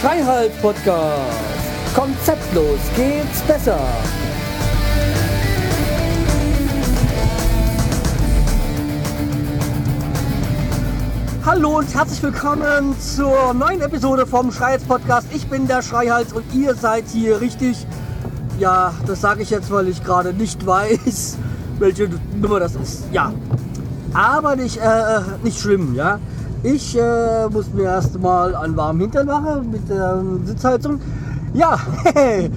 Freiheit Podcast. Konzeptlos geht's besser. Hallo und herzlich willkommen zur neuen Episode vom Schreihals Podcast. Ich bin der Schreihals und ihr seid hier richtig. Ja, das sage ich jetzt, weil ich gerade nicht weiß, welche Nummer das ist. Ja, aber nicht, äh, nicht schlimm, ja. Ich äh, muss mir erstmal einen warmen Hintern machen mit der Sitzheizung. Ja, äh,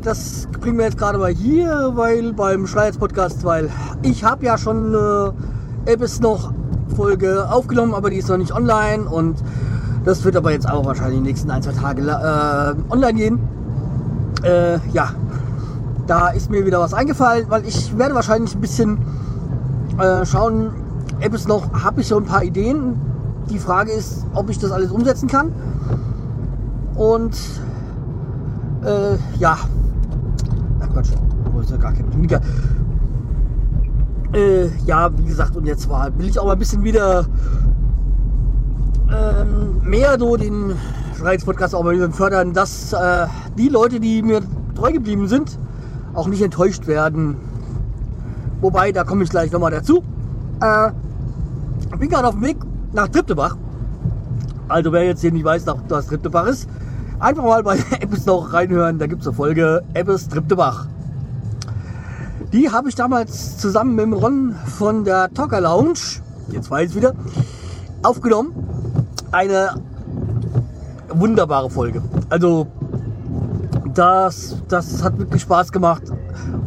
das bringen wir jetzt gerade mal hier, weil beim Schreihals Podcast, weil ich habe ja schon äh, Apps noch Folge aufgenommen, aber die ist noch nicht online und das wird aber jetzt auch wahrscheinlich die nächsten ein, zwei Tage äh, online gehen. Äh, ja, da ist mir wieder was eingefallen, weil ich werde wahrscheinlich ein bisschen äh, schauen, Apps noch, habe ich so ein paar Ideen. Die Frage ist, ob ich das alles umsetzen kann. Und äh, ja, ach Quatsch, wo ist ja gar kein Mika. Äh, ja, wie gesagt, und jetzt war, will ich auch mal ein bisschen wieder ähm, mehr so den Schreihals-Podcast auch mal fördern, dass äh, die Leute, die mir treu geblieben sind, auch nicht enttäuscht werden. Wobei, da komme ich gleich nochmal dazu. Äh, ich bin gerade auf dem Weg nach Triptebach. Also wer jetzt hier nicht weiß, was Triptebach ist, einfach mal bei Eppes noch reinhören. Da gibt es eine Folge Eppes Triptebach. Die habe ich damals zusammen mit dem Ron von der Talker Lounge, jetzt weiß ich wieder, aufgenommen. Eine wunderbare Folge. Also das, das hat wirklich Spaß gemacht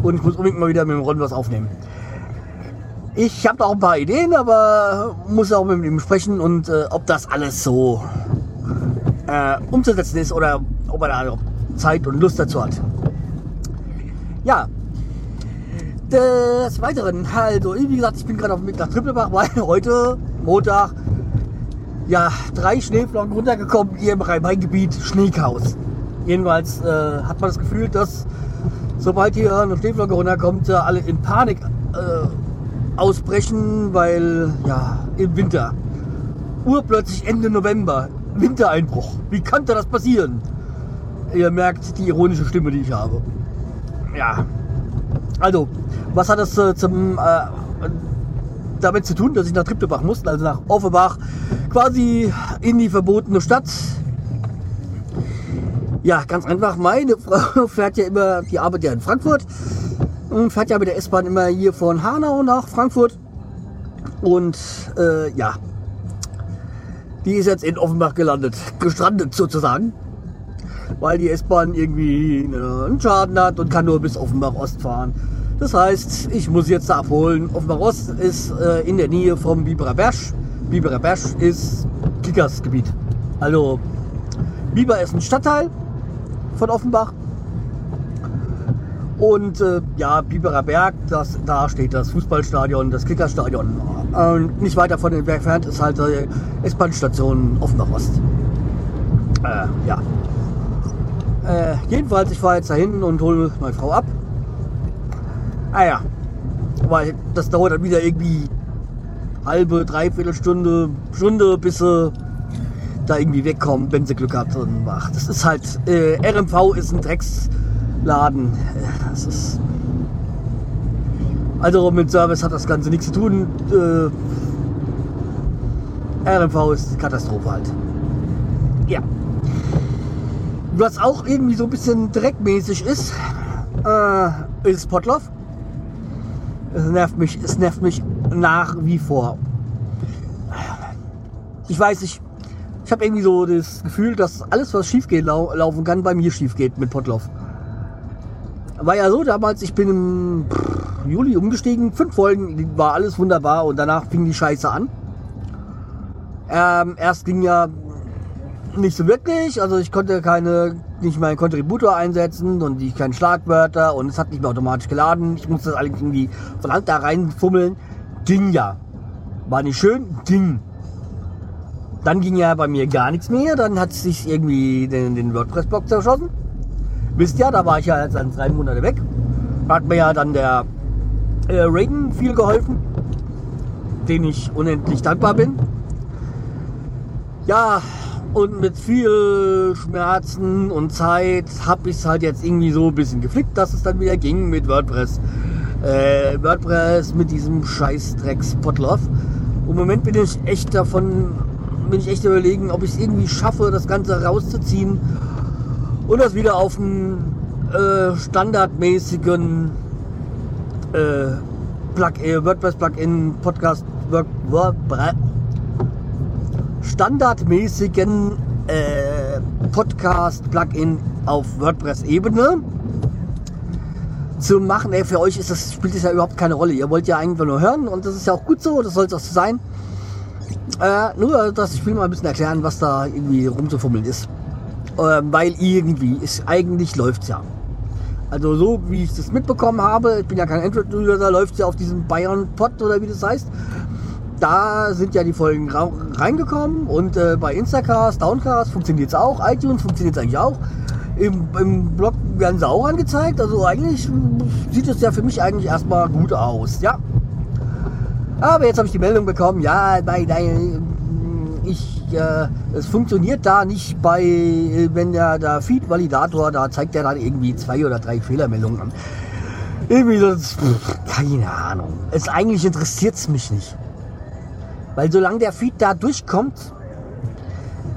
und ich muss unbedingt mal wieder mit dem Ron was aufnehmen. Ich habe da auch ein paar Ideen, aber muss auch mit ihm sprechen und äh, ob das alles so äh, umzusetzen ist oder ob er da Zeit und Lust dazu hat. Ja, des Weiteren, also wie gesagt, ich bin gerade auf dem Weg nach Trippelbach, weil heute, Montag, ja, drei Schneeflocken runtergekommen hier im Rhein-Main-Gebiet, Schneechaos. Jedenfalls äh, hat man das Gefühl, dass sobald hier eine Schneeflocke runterkommt, äh, alle in Panik äh, ausbrechen, weil ja, im Winter. Urplötzlich Ende November, Wintereinbruch. Wie konnte das passieren? Ihr merkt die ironische Stimme, die ich habe. Ja. Also, was hat das äh, zum, äh, damit zu tun, dass ich nach Triptebach musste, also nach Offenbach, quasi in die verbotene Stadt? Ja, ganz einfach. Meine Frau fährt ja immer, die arbeitet ja in Frankfurt und fährt ja mit der S-Bahn immer hier von Hanau nach Frankfurt. Und äh, ja, die ist jetzt in Offenbach gelandet, gestrandet sozusagen, weil die S-Bahn irgendwie einen Schaden hat und kann nur bis Offenbach Ost fahren. Das heißt, ich muss jetzt da abholen. Offenbach Ost ist äh, in der Nähe vom Biberer Berg. Biberer Berg ist Kickersgebiet. Also Biber ist ein Stadtteil von Offenbach. Und äh, ja, Biberer Berg, das, da steht das Fußballstadion, das Kickerstadion. Und nicht weiter von entfernt ist halt die S-Bahn-Station Offenbach Ost. Äh, ja. Äh, jedenfalls, ich fahre jetzt dahin und hole meine Frau ab. Ah ja, weil das dauert dann wieder irgendwie halbe, dreiviertel Stunde, Stunde, bis sie da irgendwie wegkommt, wenn sie Glück hat. Und ach, das ist halt, äh, RMV ist ein Drecksladen. Das ist, also mit Service hat das Ganze nichts zu tun. Äh, RMV ist Katastrophe halt. Ja. Was auch irgendwie so ein bisschen dreckmäßig ist, äh, ist Potloff. Es nervt mich, es nervt mich nach wie vor. Ich weiß nicht, ich habe irgendwie so das Gefühl, dass alles, was schief geht, lau laufen kann, bei mir schief geht mit Potloff. War ja so damals, ich bin im Juli umgestiegen, fünf Folgen, war alles wunderbar und danach fing die Scheiße an. Ähm, erst ging ja nicht so wirklich, also ich konnte keine, nicht meinen Kontributor einsetzen und die keinen Schlagwörter und es hat nicht mehr automatisch geladen. Ich musste das alles irgendwie von Hand da reinfummeln. Ging ja. War nicht schön, ging. Dann ging ja bei mir gar nichts mehr. Dann hat sich irgendwie den, den WordPress-Blog zerschossen. Wisst ja, da war ich ja jetzt dann drei Monate weg. hat mir ja dann der äh, Reagan viel geholfen, den ich unendlich dankbar bin. Ja, und mit viel Schmerzen und Zeit habe ich es halt jetzt irgendwie so ein bisschen geflickt, dass es dann wieder ging mit WordPress. Äh, WordPress mit diesem Scheißdrecks Potloff. Im Moment bin ich echt davon, bin ich echt überlegen, ob ich es irgendwie schaffe, das Ganze rauszuziehen und das wieder auf einen äh, standardmäßigen äh, Plug äh, WordPress-Plugin Podcast WordPress standardmäßigen äh, Podcast-Plugin auf WordPress-Ebene zu machen. Ey, für euch ist das, spielt das ja überhaupt keine Rolle. Ihr wollt ja eigentlich nur hören und das ist ja auch gut so, das soll es auch so sein. Äh, nur, dass ich will mal ein bisschen erklären, was da irgendwie rumzufummeln ist. Äh, weil irgendwie ist, eigentlich läuft's ja. Also so wie ich das mitbekommen habe, ich bin ja kein Android-User, läuft es ja auf diesem Bayern Pod oder wie das heißt da sind ja die Folgen reingekommen und äh, bei Instacast, Downcast funktioniert es auch, iTunes funktioniert es eigentlich auch. Im, Im Blog werden sie auch angezeigt, also eigentlich sieht es ja für mich eigentlich erstmal gut aus, ja. Aber jetzt habe ich die Meldung bekommen, ja, nein, nein, ich, äh, es funktioniert da nicht bei, wenn der, der Feed-Validator, da zeigt er dann irgendwie zwei oder drei Fehlermeldungen an. Irgendwie das, keine Ahnung. Es eigentlich interessiert es mich nicht. Weil solange der Feed da durchkommt,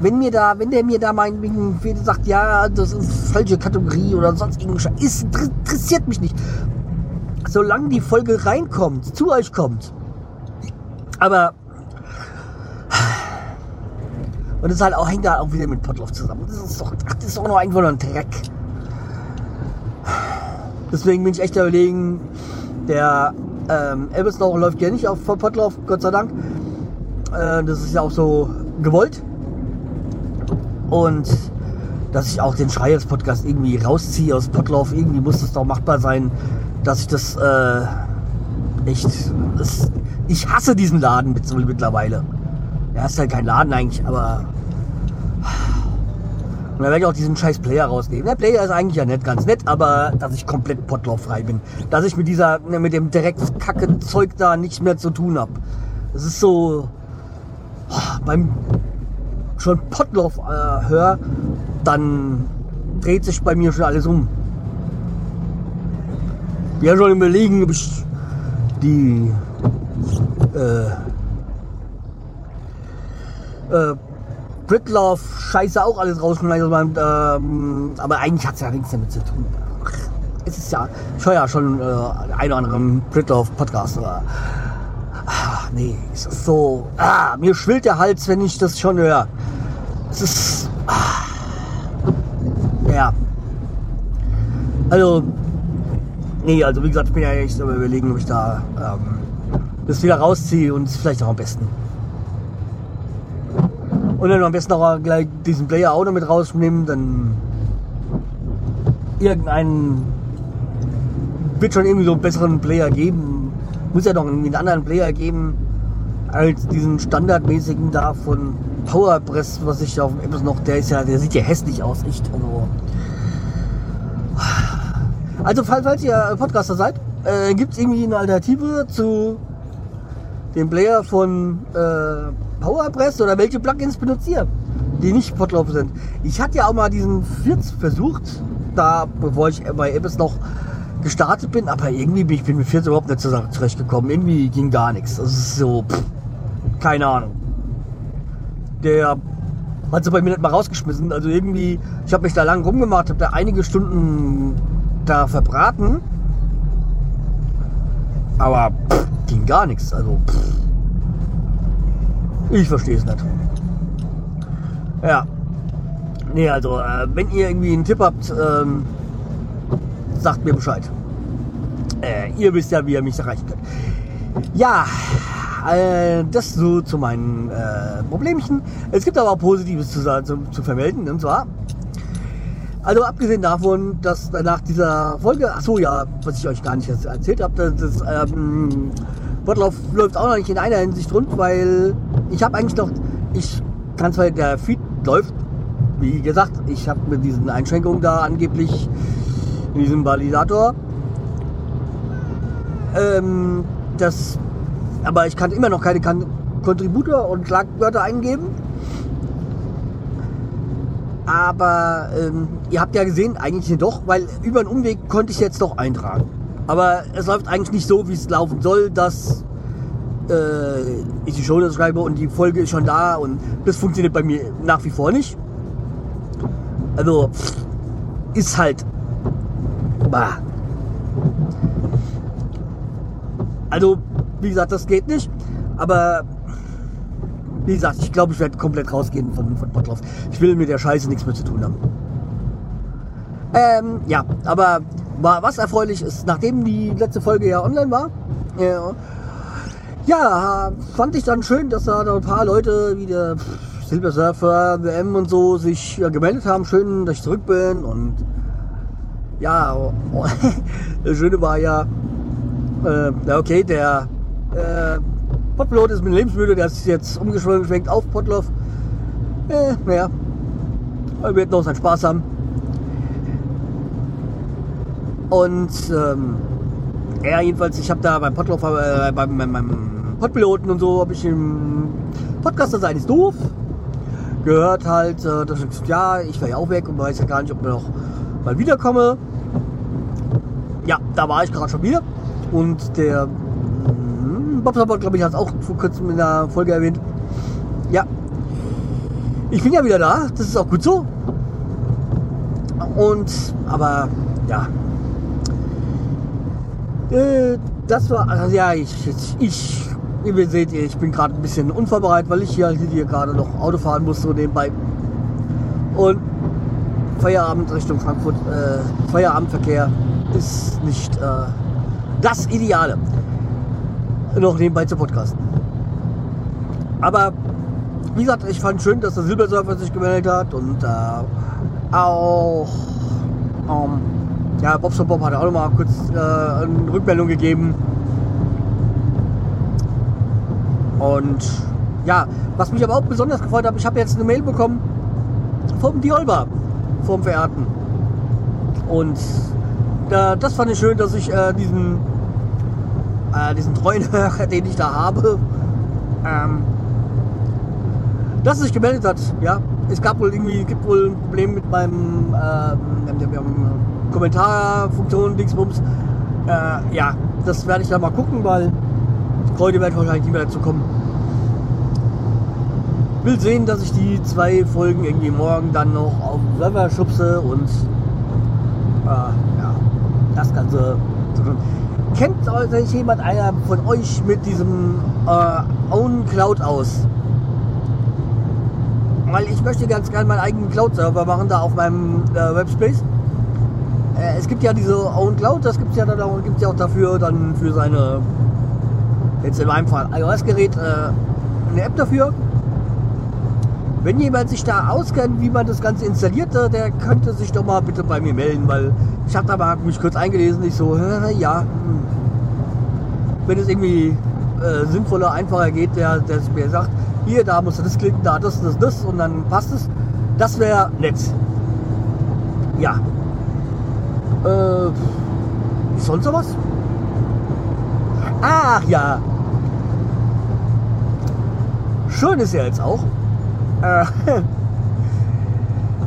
wenn mir da, wenn der mir da meinetwegen sagt, ja, das ist falsche Kategorie oder sonst irgendwas, ist, interessiert mich nicht. Solange die Folge reinkommt, zu euch kommt. Aber und das halt auch, hängt da auch wieder mit Potloff zusammen. Das ist doch, das ist doch nur einfach nur ein Dreck. Deswegen bin ich echt überlegen, der ähm, Elvis läuft ja nicht auf Potloff, Gott sei Dank. Äh, das ist ja auch so gewollt. Und dass ich auch den Schreiers Podcast irgendwie rausziehe aus Potlauf, irgendwie muss es doch machbar sein, dass ich das äh, echt. Das, ich hasse diesen Laden mittlerweile. Er ist halt kein Laden eigentlich, aber. Und da werde ich auch diesen scheiß Player rausnehmen. Der Player ist eigentlich ja nett, ganz nett, aber dass ich komplett potlauf bin. Dass ich mit dieser, mit dem direkt kacke Zeug da nichts mehr zu tun habe. Das ist so beim schon Potloff äh, höre, dann dreht sich bei mir schon alles um. Bin schon überlegen, ob ich die äh, äh, Britlove-Scheiße auch alles rausschneide. Ähm, aber eigentlich hat es ja nichts damit zu tun. Es ist ja, ich höre ja schon äh, einen oder anderen Britlove-Podcast. Aber Ah, nee, ist so. Ah, mir schwillt der Hals, wenn ich das schon höre. Es ist. Ah, ja. Also. Nee, also wie gesagt, ich bin ja echt am überlegen, ob ich da ähm, das wieder rausziehe und es vielleicht auch am besten. Und dann am besten auch gleich diesen Player auch noch mit rausnehmen, dann irgendeinen wird schon irgendwie so einen besseren Player geben, muss ja doch einen anderen Player geben als diesen standardmäßigen da von Powerpress, was ich auf dem Apps noch, der ist ja, der sieht ja hässlich aus, echt. Also, also falls ihr Podcaster seid, äh, gibt es irgendwie eine Alternative zu dem Player von äh, Powerpress oder welche Plugins benutzt ihr, die nicht Potlauf sind? Ich hatte ja auch mal diesen Firz versucht, da bevor ich bei Apps noch gestartet bin, aber irgendwie bin ich bin mit 14 überhaupt nicht zurechtgekommen. Irgendwie ging gar nichts. Das ist so, pff, keine Ahnung. Der hat sie bei mir nicht mal rausgeschmissen. Also irgendwie, ich habe mich da lang rumgemacht, habe da einige Stunden da verbraten. Aber pff, ging gar nichts. Also pff, ich verstehe es nicht. Ja. Nee, also äh, wenn ihr irgendwie einen Tipp habt, ähm, sagt mir Bescheid. Äh, ihr wisst ja, wie ihr mich erreichen könnt. Ja, äh, das so zu meinen äh, Problemchen. Es gibt aber auch Positives zu, zu, zu vermelden. Und zwar, also abgesehen davon, dass nach dieser Folge, ach so ja, was ich euch gar nicht erzählt habe, das, das ähm, Wortlauf läuft auch noch nicht in einer Hinsicht rund, weil ich habe eigentlich noch, ich kann zwar, der Feed läuft, wie gesagt, ich habe mit diesen Einschränkungen da angeblich in diesem Validator. Ähm, das, aber ich kann immer noch keine kan Kontributor und Schlagwörter eingeben. Aber ähm, ihr habt ja gesehen, eigentlich doch, weil über einen Umweg konnte ich jetzt doch eintragen. Aber es läuft eigentlich nicht so, wie es laufen soll, dass äh, ich die Show schreibe und die Folge ist schon da und das funktioniert bei mir nach wie vor nicht. Also ist halt. Bah. Also, wie gesagt, das geht nicht. Aber wie gesagt, ich glaube, ich werde komplett rausgehen von, von Potlauf. Ich will mit der Scheiße nichts mehr zu tun haben. Ähm, ja, aber was erfreulich ist, nachdem die letzte Folge ja online war, äh, ja, fand ich dann schön, dass da ein paar Leute wie der Silver Surfer, WM und so sich ja, gemeldet haben. Schön, dass ich zurück bin und ja, das Schöne war ja, äh, okay, der äh, Potpilot ist mit lebensmüde, der ist jetzt umgeschwenkt auf Potloff. Äh, naja, er wird noch seinen Spaß haben. Und ähm, ja, jedenfalls, ich habe da beim Potloff, äh, beim, beim, beim Podpiloten und so, habe ich im Podcast, das ist doof, gehört halt, äh, dass ich, ja, ich war ja auch weg und weiß ja gar nicht, ob ich noch mal wiederkomme. Ja, da war ich gerade schon wieder. Und der Bob Support, glaube ich, hat es auch vor kurzem in der Folge erwähnt. Ja. Ich bin ja wieder da, das ist auch gut so. Und, aber, ja. Äh, das war, also ja, ich, ich, ihr seht, ich bin gerade ein bisschen unvorbereitet, weil ich hier, hier gerade noch Auto fahren muss, so nebenbei. Und Feierabend Richtung Frankfurt, äh, Feierabendverkehr ist nicht äh, das Ideale noch nebenbei zu podcasten. Aber wie gesagt, ich fand schön, dass der Silbersurfer sich gemeldet hat und äh, auch ähm, ja, Bobson Bob hat auch noch mal kurz äh, eine Rückmeldung gegeben. Und ja, was mich aber auch besonders gefreut hat, ich habe jetzt eine Mail bekommen vom Diolba, vom Verehrten. Und äh, das fand ich schön, dass ich äh, diesen äh, diesen treuen Hörer, den ich da habe, ähm, dass er sich gemeldet hat. Ja, es gab wohl irgendwie, gibt wohl ein Problem mit meinem ähm, Kommentarfunktion, Dingsbums. Äh, ja, das werde ich dann mal gucken, weil heute werde ich wahrscheinlich nicht mehr dazu kommen. Will sehen, dass ich die zwei Folgen irgendwie morgen dann noch auf den Server schubse und äh, ja, das Ganze. Kennt sich jemand einer von euch mit diesem äh, Own Cloud aus? Weil ich möchte ganz gerne meinen eigenen Cloud-Server machen, da auf meinem äh, Webspace. Äh, es gibt ja diese Own Cloud, das gibt es ja dann auch, gibt's ja auch dafür, dann für seine, jetzt in meinem Fall iOS-Gerät, äh, eine App dafür. Wenn jemand sich da auskennt, wie man das Ganze installiert, der könnte sich doch mal bitte bei mir melden, weil ich habe da mal mich kurz eingelesen, ich so, ja, hm. wenn es irgendwie äh, sinnvoller, einfacher geht, der, der mir sagt, hier, da musst du das klicken, da das, das, das und dann passt es. Das wäre nett. Ja. Äh, ist sonst noch was? Ach ja. Schön ist ja jetzt auch. Äh,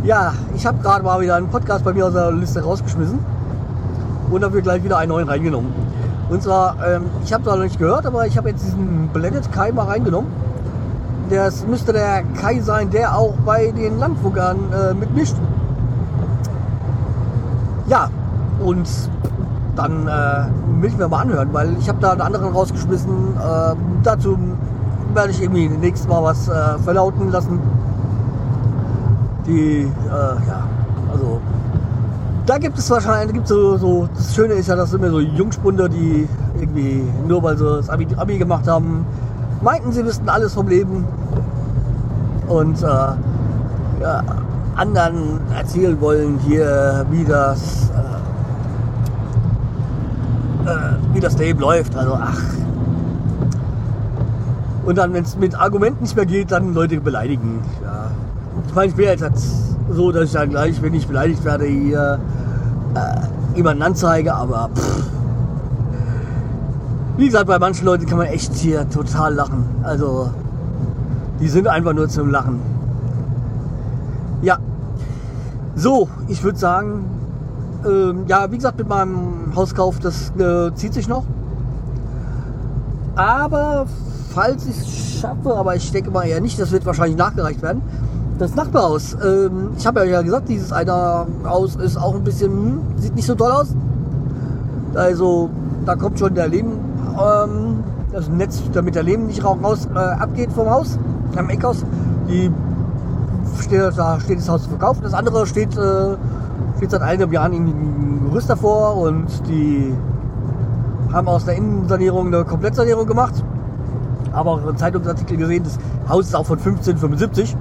ja, ich habe gerade mal wieder einen Podcast bei mir aus der Liste rausgeschmissen und dafür gleich wieder einen neuen reingenommen. Und zwar, ähm, ich habe zwar noch nicht gehört, aber ich habe jetzt diesen Blended Kai mal reingenommen. Das müsste der Kai sein, der auch bei den Landfuggern äh, mitmischt. Ja, und dann äh, will ich mir mal anhören, weil ich habe da einen anderen rausgeschmissen. Äh, dazu werde ich irgendwie nächstes Mal was äh, verlauten lassen. Die, äh, ja, also da gibt es wahrscheinlich, gibt so, so, das Schöne ist ja, dass immer so Jungspunde, die irgendwie nur weil sie das Abi, Abi gemacht haben, meinten, sie wüssten alles vom Leben und äh, ja, anderen erzählen wollen hier, wie das, äh, äh, wie das Leben läuft. Also ach, und dann, wenn es mit Argumenten nicht mehr geht, dann Leute beleidigen. Ja. Ich meine, ich bin jetzt so, dass ich dann gleich, wenn ich beleidigt werde, hier äh, jemanden anzeige, aber pff, Wie gesagt, bei manchen Leuten kann man echt hier total lachen. Also, die sind einfach nur zum Lachen. Ja. So, ich würde sagen, ähm, ja, wie gesagt, mit meinem Hauskauf, das äh, zieht sich noch. Aber falls ich es schaffe, aber ich denke mal eher nicht, das wird wahrscheinlich nachgereicht werden. Das Nachbarhaus. Ähm, ich habe ja gesagt, dieses eine Haus ist auch ein bisschen, hm, sieht nicht so toll aus. Also da kommt schon der Leben, ähm, das Netz, damit der Leben nicht raus äh, abgeht vom Haus, am Eckhaus. Die steht, da steht das Haus zu verkaufen. Das andere steht, äh, steht seit eineinhalb Jahren ein Gerüst davor und die haben aus der Innensanierung eine Komplettsanierung gemacht. Aber auch einen Zeitungsartikel gesehen, das Haus ist auch von 1575.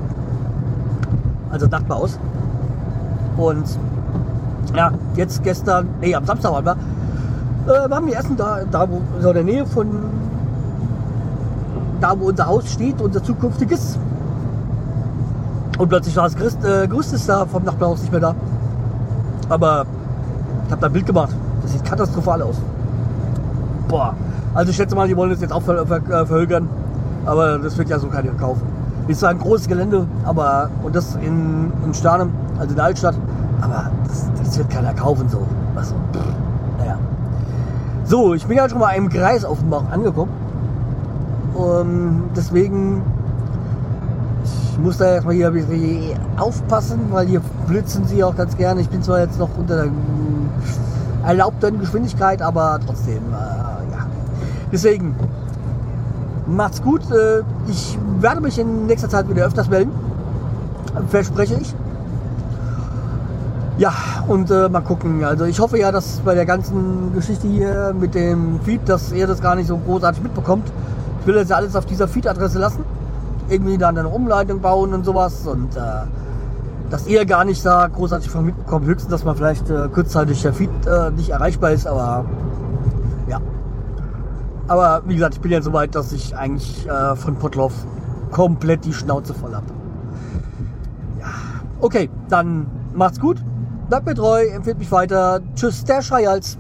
Also Nachbarhaus. Und ja, jetzt gestern, nee, am Samstag waren wir, äh, waren wir essen da, da wo, so in der Nähe von da, wo unser Haus steht, unser zukünftiges. Und plötzlich war das Gerüst, äh, ist da vom Nachbarhaus nicht mehr da. Aber ich habe da ein Bild gemacht. Das sieht katastrophal aus. Boah. Also ich schätze mal, die wollen das jetzt auch ver ver äh, verhögern. Aber das wird ja so keiner kaufen. Ist zwar ein großes Gelände, aber und das in, in Starnem, also in der Altstadt, aber das, das wird keiner kaufen so. Also, naja. So, ich bin ja schon mal im Kreis Bauch angekommen. Und deswegen, ich muss da erstmal hier ein bisschen aufpassen, weil hier blitzen sie auch ganz gerne. Ich bin zwar jetzt noch unter der erlaubten Geschwindigkeit, aber trotzdem, äh. Deswegen, macht's gut. Äh, ich werde mich in nächster Zeit wieder öfters melden. Verspreche ich. Ja, und äh, mal gucken. Also ich hoffe ja, dass bei der ganzen Geschichte hier mit dem Feed, dass ihr das gar nicht so großartig mitbekommt. Ich will das ja alles auf dieser Feed-Adresse lassen. Irgendwie dann eine Umleitung bauen und sowas. Und äh, dass ihr gar nicht da großartig von mitbekommt. Höchstens, dass man vielleicht äh, kurzzeitig der Feed äh, nicht erreichbar ist, aber. Aber wie gesagt, ich bin ja so weit, dass ich eigentlich äh, von Potloff komplett die Schnauze voll habe. Ja. Okay, dann macht's gut. Bleibt mir treu, empfiehlt mich weiter. Tschüss, der Schreihals.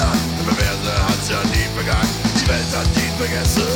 Der Perverse hat's ja nie vergangen. Die Welt hat ihn vergessen,